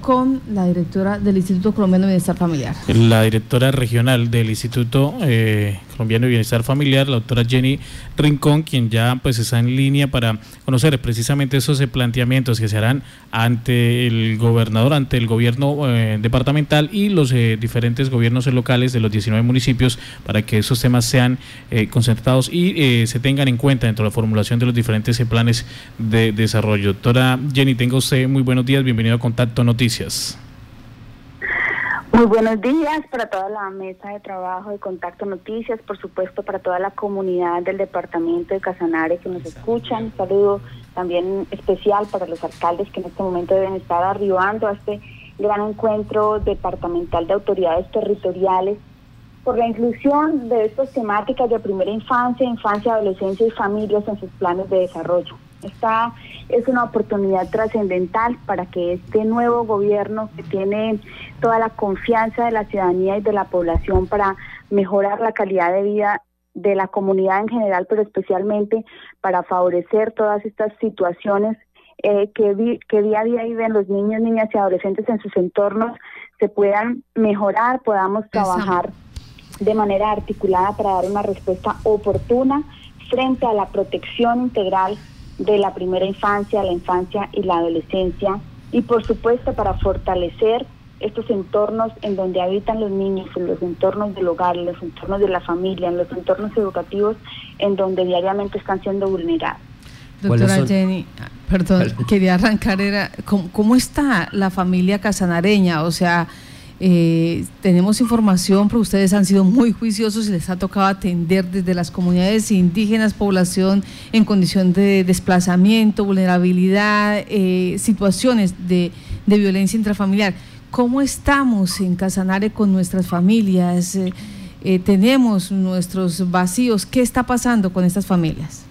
con la directora del Instituto Colombiano de Bienestar Familiar. La directora regional del Instituto eh, Colombiano de Bienestar Familiar, la doctora Jenny Rincón, quien ya pues está en línea para conocer precisamente esos eh, planteamientos que se harán ante el gobernador, ante el gobierno eh, departamental y los diferentes gobiernos locales de los 19 municipios para que esos temas sean concentrados y se tengan en cuenta dentro de la formulación de los diferentes planes de desarrollo. Doctora Jenny, tenga usted muy buenos días, bienvenido a Contacto Noticias. Muy buenos días para toda la mesa de trabajo de Contacto Noticias, por supuesto para toda la comunidad del departamento de Casanare que nos escuchan. Un saludo también especial para los alcaldes que en este momento deben estar arribando a este gran encuentro departamental de autoridades territoriales por la inclusión de estas temáticas de primera infancia, infancia, adolescencia y familias en sus planes de desarrollo. Esta es una oportunidad trascendental para que este nuevo gobierno que tiene toda la confianza de la ciudadanía y de la población para mejorar la calidad de vida de la comunidad en general, pero especialmente para favorecer todas estas situaciones eh, que, que día a día viven los niños, niñas y adolescentes en sus entornos, se puedan mejorar, podamos trabajar de manera articulada para dar una respuesta oportuna frente a la protección integral de la primera infancia, la infancia y la adolescencia y por supuesto para fortalecer estos entornos en donde habitan los niños, en los entornos del hogar, en los entornos de la familia, en los entornos educativos en donde diariamente están siendo vulnerados. Doctora Jenny, perdón, quería arrancar, era, ¿cómo, está la familia casanareña? O sea, eh, tenemos información, pero ustedes han sido muy juiciosos y les ha tocado atender desde las comunidades indígenas, población en condición de desplazamiento, vulnerabilidad, eh, situaciones de, violencia intrafamiliar. ¿Cómo estamos en Casanare con nuestras familias? Eh, tenemos nuestros vacíos. ¿Qué está pasando con estas familias?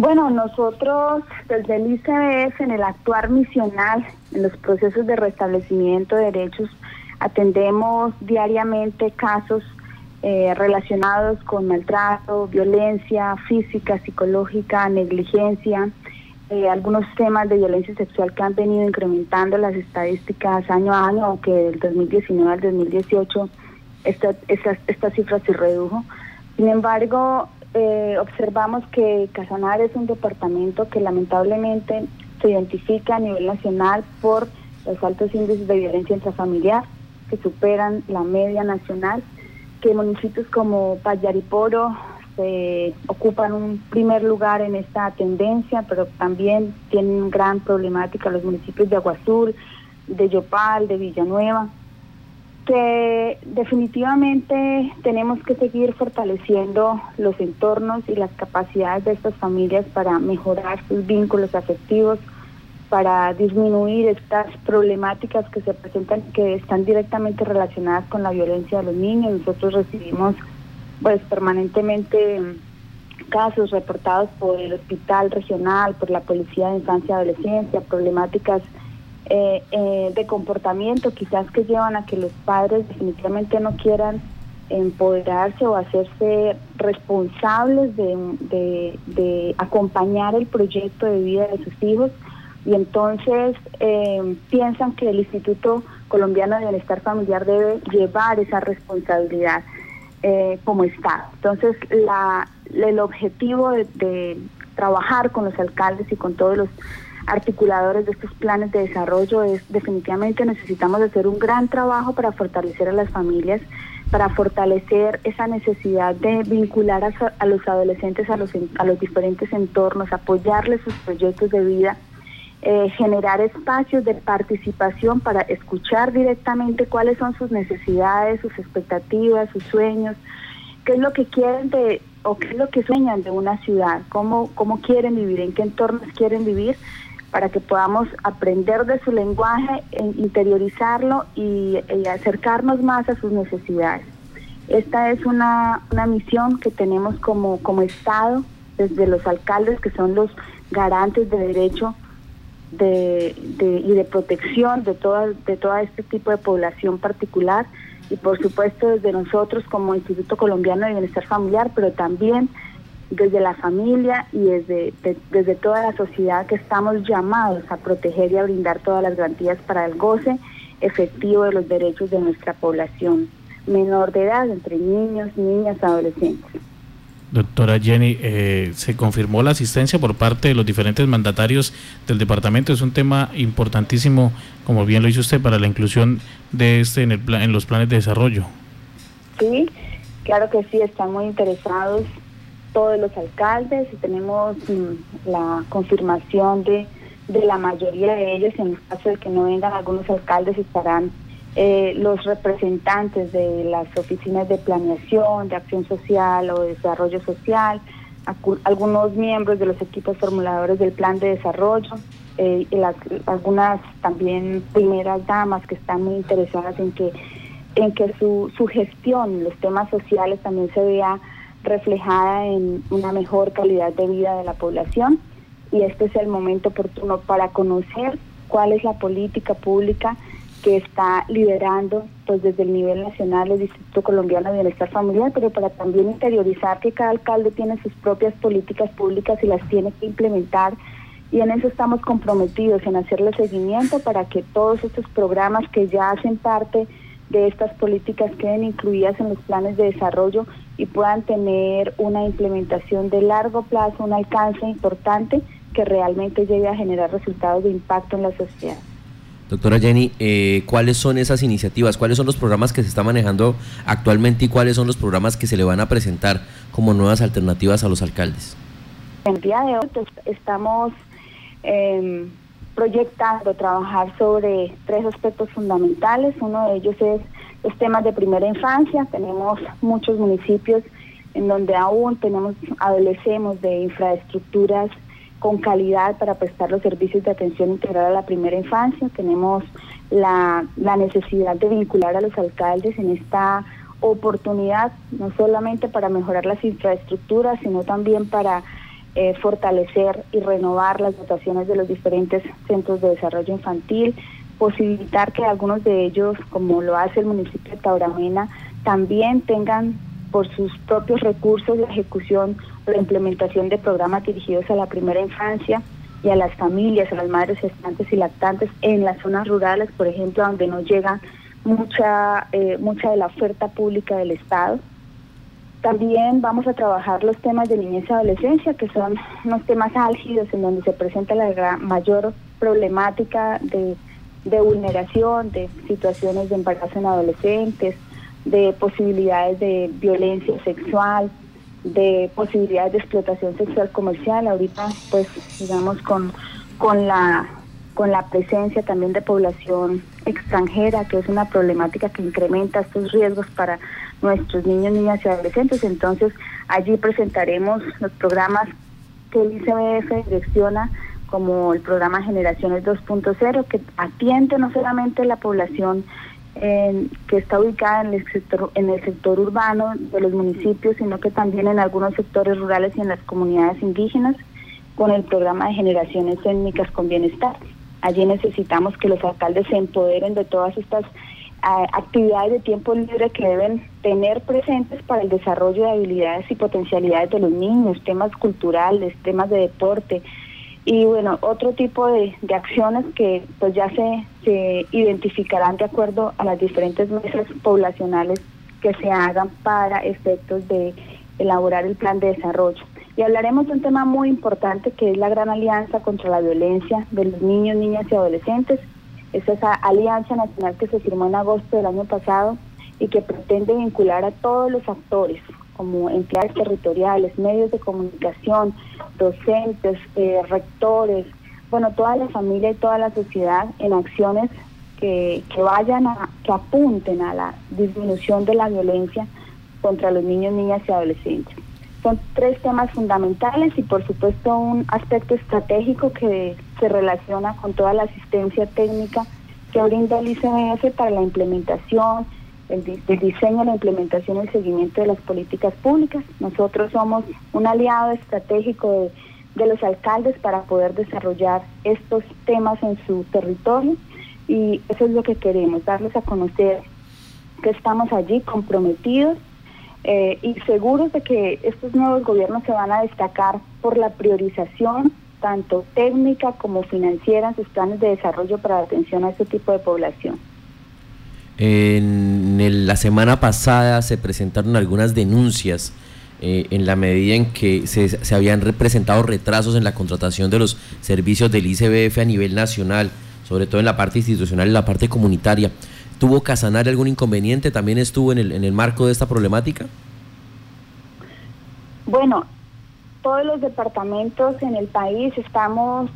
Bueno, nosotros desde el ICBF en el actuar misional, en los procesos de restablecimiento de derechos, atendemos diariamente casos eh, relacionados con maltrato, violencia física, psicológica, negligencia, eh, algunos temas de violencia sexual que han venido incrementando las estadísticas año a año, aunque del 2019 al 2018 esta, esta, esta cifra se redujo. Sin embargo, eh, observamos que Casanar es un departamento que lamentablemente se identifica a nivel nacional por los altos índices de violencia intrafamiliar que superan la media nacional, que municipios como Payariporo se ocupan un primer lugar en esta tendencia, pero también tienen gran problemática los municipios de Aguazul, de Yopal, de Villanueva definitivamente tenemos que seguir fortaleciendo los entornos y las capacidades de estas familias para mejorar sus vínculos afectivos, para disminuir estas problemáticas que se presentan, que están directamente relacionadas con la violencia de los niños. Nosotros recibimos pues permanentemente casos reportados por el hospital regional, por la policía de infancia y adolescencia, problemáticas eh, eh, de comportamiento quizás que llevan a que los padres definitivamente no quieran empoderarse o hacerse responsables de, de, acompañar el proyecto de vida de sus hijos y entonces eh, piensan que el Instituto Colombiano de Bienestar Familiar debe llevar esa responsabilidad como Estado. Entonces la, el objetivo de trabajar con los alcaldes y con todos los articuladores de estos planes de desarrollo es definitivamente necesitamos hacer un gran trabajo para fortalecer a las familias, para fortalecer esa necesidad de vincular a, los adolescentes a los, a los diferentes entornos, apoyarles sus proyectos de vida, eh, generar espacios de participación para escuchar directamente cuáles son sus necesidades, sus expectativas, sus sueños, qué es lo que quieren de o qué es lo que sueñan de una ciudad, cómo, cómo quieren vivir, en qué entornos quieren vivir para que podamos aprender de su lenguaje, e interiorizarlo y, acercarnos más a sus necesidades. Esta es una, misión que tenemos como, como Estado, desde los alcaldes, que son los garantes de derecho de, y de protección de todo, de todo este tipo de población particular, y por supuesto desde nosotros como Instituto Colombiano de Bienestar Familiar, pero también desde la familia y desde, desde toda la sociedad que estamos llamados a proteger y a brindar todas las garantías para el goce efectivo de los derechos de nuestra población menor de edad, entre niños, niñas, adolescentes. Doctora Jenny, eh, se confirmó la asistencia por parte de los diferentes mandatarios del departamento. Es un tema importantísimo, como bien lo hizo usted, para la inclusión de este en, el en los planes de desarrollo. Sí, claro que sí, están muy interesados todos los alcaldes y tenemos mm, la confirmación de, de la mayoría de ellos. En el caso de que no vengan algunos alcaldes, estarán eh, los representantes de las oficinas de planeación, de acción social o de desarrollo social, algunos miembros de los equipos formuladores del plan de desarrollo, eh, y algunas también primeras damas que están muy interesadas en que en que su, su gestión, los temas sociales también se vea reflejada en una mejor calidad de vida de la población. Y este es el momento oportuno para conocer cuál es la política pública que está liderando pues desde el nivel nacional el Instituto Colombiano de Bienestar Familiar, pero para también interiorizar que cada alcalde tiene sus propias políticas públicas y las tiene que implementar. Y en eso estamos comprometidos en hacerle seguimiento para que todos estos programas que ya hacen parte de estas políticas queden incluidas en los planes de desarrollo y puedan tener una implementación de largo plazo, un alcance importante que realmente llegue a generar resultados de impacto en la sociedad. Doctora Jenny, eh, ¿cuáles son esas iniciativas? ¿Cuáles son los programas que se están manejando actualmente y cuáles son los programas que se le van a presentar como nuevas alternativas a los alcaldes? En el día de hoy pues, estamos eh, proyectando trabajar sobre tres aspectos fundamentales. Uno de ellos es los temas de primera infancia. Tenemos muchos municipios en donde aún tenemos, adolecemos de infraestructuras con calidad para prestar los servicios de atención integral a la primera infancia. Tenemos la, la necesidad de vincular a los alcaldes en esta oportunidad, no solamente para mejorar las infraestructuras, sino también para eh, fortalecer y renovar las dotaciones de los diferentes centros de desarrollo infantil, posibilitar que algunos de ellos, como lo hace el municipio de Tauramena, también tengan por sus propios recursos la ejecución o la implementación de programas dirigidos a la primera infancia y a las familias, a las madres gestantes y lactantes en las zonas rurales, por ejemplo, donde no llega mucha, eh, mucha de la oferta pública del Estado. También vamos a trabajar los temas de niñez y adolescencia, que son unos temas álgidos en donde se presenta la mayor problemática de, de vulneración, de situaciones de embarazo en adolescentes, de posibilidades de violencia sexual, de posibilidades de explotación sexual comercial. Ahorita, pues, digamos, con, con la con la presencia también de población extranjera, que es una problemática que incrementa estos riesgos para nuestros niños, niñas y adolescentes. Entonces, allí presentaremos los programas que el ICBF direcciona como el programa Generaciones 2.0, que atiende no solamente la población que está ubicada en el, sector, en el sector urbano de los municipios, sino que también en algunos sectores rurales y en las comunidades indígenas, con el programa de generaciones étnicas con bienestar. Allí necesitamos que los alcaldes se empoderen de todas estas actividades de tiempo libre que deben tener presentes para el desarrollo de habilidades y potencialidades de los niños, temas culturales, temas de deporte, y bueno, otro tipo de, acciones que pues ya se, se identificarán de acuerdo a las diferentes mesas poblacionales que se hagan para efectos de elaborar el plan de desarrollo. Y hablaremos de un tema muy importante que es la gran alianza contra la violencia de los niños, niñas y adolescentes. Es esa alianza nacional que se firmó en agosto del año pasado y que pretende vincular a todos los actores, como entidades territoriales, medios de comunicación, docentes, eh, rectores, bueno, toda la familia y toda la sociedad en acciones que, que vayan a, que apunten a la disminución de la violencia contra los niños, niñas y adolescentes. Son tres temas fundamentales y por supuesto un aspecto estratégico que se relaciona con toda la asistencia técnica que brinda el ICMF para la implementación, el, diseño, la implementación y el seguimiento de las políticas públicas. Nosotros somos un aliado estratégico de, los alcaldes para poder desarrollar estos temas en su territorio y eso es lo que queremos, darles a conocer que estamos allí comprometidos eh, y seguros de que estos nuevos gobiernos se van a destacar por la priorización tanto técnica como financiera en sus planes de desarrollo para la atención a este tipo de población. En la semana pasada se presentaron algunas denuncias eh, en la medida en que se, se habían representado retrasos en la contratación de los servicios del ICBF a nivel nacional, sobre todo en la parte institucional y la parte comunitaria. ¿Tuvo Casanare algún inconveniente? ¿También estuvo en el, en el marco de esta problemática? Bueno, todos los departamentos en el país estamos,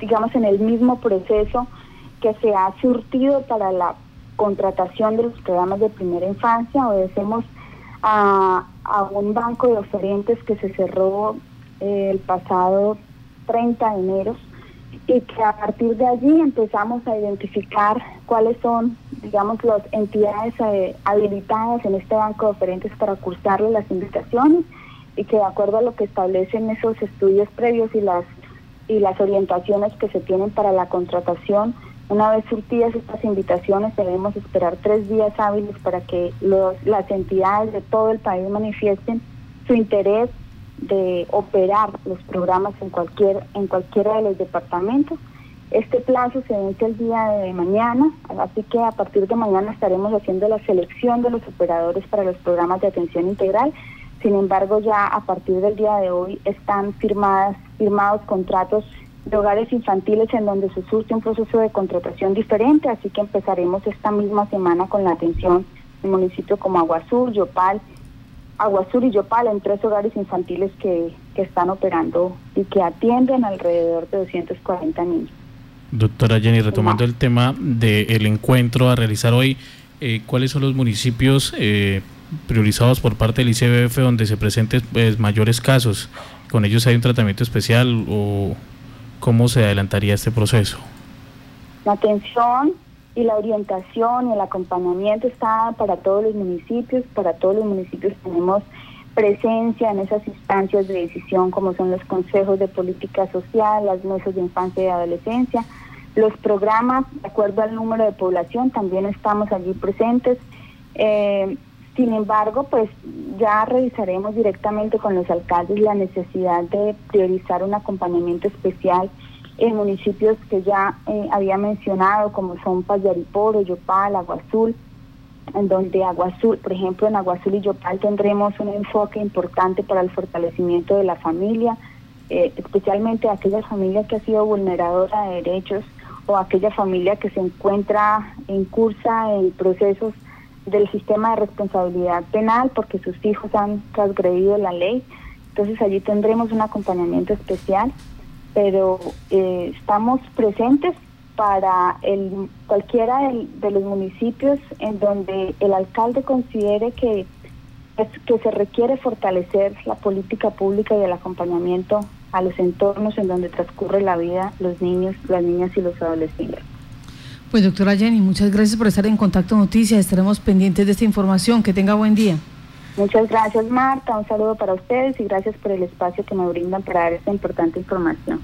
digamos, en el mismo proceso que se ha surtido para la contratación de los programas de primera infancia. Obedecemos a, a un banco de oferentes que se cerró eh, el pasado 30 de enero y que a partir de allí empezamos a identificar cuáles son, digamos, las entidades eh, habilitadas en este banco de oferentes para cursarle las invitaciones y que de acuerdo a lo que establecen esos estudios previos y las y las orientaciones que se tienen para la contratación, una vez surtidas estas invitaciones, debemos esperar tres días hábiles para que los, las entidades de todo el país manifiesten su interés de operar los programas en cualquier en cualquiera de los departamentos. Este plazo se vence el día de mañana, así que a partir de mañana estaremos haciendo la selección de los operadores para los programas de atención integral. Sin embargo, ya a partir del día de hoy están firmadas firmados contratos de hogares infantiles en donde se surge un proceso de contratación diferente, así que empezaremos esta misma semana con la atención en municipios como Aguasur, Yopal, Aguasur y Yopal en tres hogares infantiles que, que están operando y que atienden alrededor de 240 niños. Doctora Jenny, retomando el tema del encuentro a realizar hoy, eh, ¿cuáles son los municipios eh, priorizados por parte del ICBF donde se presenten pues, mayores casos? ¿Con ellos hay un tratamiento especial o ¿Cómo se adelantaría este proceso? La atención y la orientación y el acompañamiento está para todos los municipios. Para todos los municipios tenemos presencia en esas instancias de decisión como son los consejos de política social, las mesas de infancia y adolescencia. Los programas, de acuerdo al número de población, también estamos allí presentes. Eh, sin embargo, pues ya revisaremos directamente con los alcaldes la necesidad de priorizar un acompañamiento especial en municipios que ya eh, había mencionado, como son Payariporo, Yopal, Aguazul, en donde Aguazul, por ejemplo, en Aguazul y Yopal tendremos un enfoque importante para el fortalecimiento de la familia, eh, especialmente aquella familia que ha sido vulneradora de derechos o aquella familia que se encuentra en cursa en procesos del sistema de responsabilidad penal porque sus hijos han transgredido la ley. Entonces allí tendremos un acompañamiento especial, pero eh, estamos presentes para el, cualquiera de los municipios en donde el alcalde considere que, que se requiere fortalecer la política pública y el acompañamiento a los entornos en donde transcurre la vida los niños, las niñas y los adolescentes. Pues doctora Jenny, muchas gracias por estar en Contacto Noticias. Estaremos pendientes de esta información. Que tenga buen día. Muchas gracias Marta, un saludo para ustedes y gracias por el espacio que me brindan para dar esta importante información.